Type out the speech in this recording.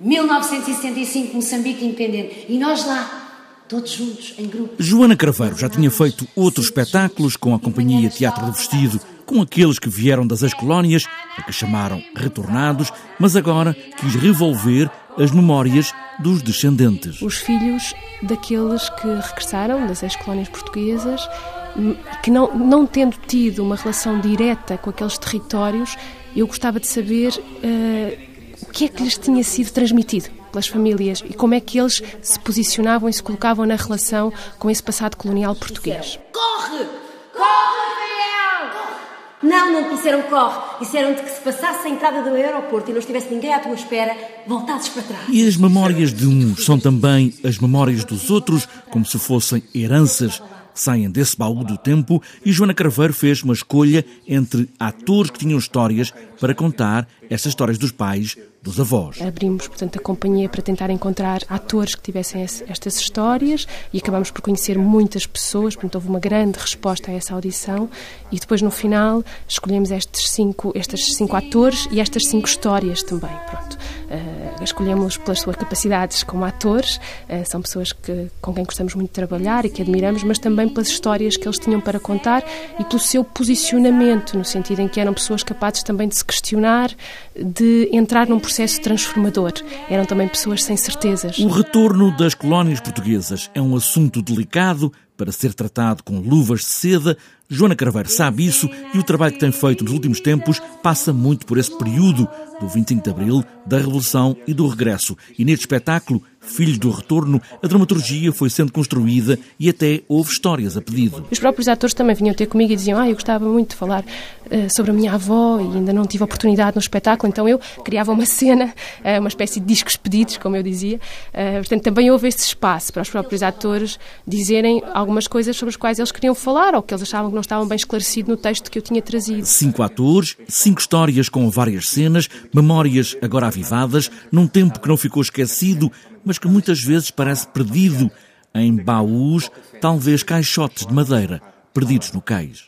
1975, Moçambique independente. E nós lá, todos juntos, em grupo. Joana Craveiro já tinha feito outros espetáculos com a companhia Teatro do Vestido, com aqueles que vieram das ex-colónias, a que chamaram retornados, mas agora quis revolver as memórias dos descendentes. Os filhos daqueles que regressaram das ex-colónias portuguesas, que não, não tendo tido uma relação direta com aqueles territórios, eu gostava de saber uh, que é que lhes tinha sido transmitido pelas famílias e como é que eles se posicionavam e se colocavam na relação com esse passado colonial português. Corre! Corre, Rafael! Não, não te disseram corre. Disseram-te que se passasse a entrada do aeroporto e não estivesse ninguém à tua espera, voltasses para trás. E as memórias de uns são também as memórias dos outros, como se fossem heranças saem desse baú do tempo e Joana Carveiro fez uma escolha entre atores que tinham histórias para contar essas histórias dos pais, dos avós. Abrimos, portanto, a companhia para tentar encontrar atores que tivessem estas histórias e acabamos por conhecer muitas pessoas, portanto, houve uma grande resposta a essa audição e depois, no final, escolhemos estes cinco, estes cinco atores e estas cinco histórias também, pronto. Uh, escolhemos pelas suas capacidades como atores, uh, são pessoas que, com quem gostamos muito de trabalhar e que admiramos, mas também pelas histórias que eles tinham para contar e pelo seu posicionamento, no sentido em que eram pessoas capazes também de se questionar, de entrar num processo transformador. Eram também pessoas sem certezas. O retorno das colónias portuguesas é um assunto delicado para ser tratado com luvas de seda. Joana Carveiro sabe isso e o trabalho que tem feito nos últimos tempos passa muito por esse período do 25 de Abril, da Revolução e do Regresso. E neste espetáculo, Filhos do Retorno, a dramaturgia foi sendo construída e até houve histórias a pedido. Os próprios atores também vinham ter comigo e diziam: Ah, eu gostava muito de falar sobre a minha avó e ainda não tive oportunidade no espetáculo, então eu criava uma cena, uh, uma espécie de discos pedidos, como eu dizia. Uh, portanto, também houve esse espaço para os próprios atores dizerem algumas coisas sobre as quais eles queriam falar ou que eles achavam que não estavam bem esclarecido no texto que eu tinha trazido. Cinco atores, cinco histórias com várias cenas, memórias agora avivadas, num tempo que não ficou esquecido, mas que muitas vezes parece perdido em baús, talvez caixotes de madeira, perdidos no cais.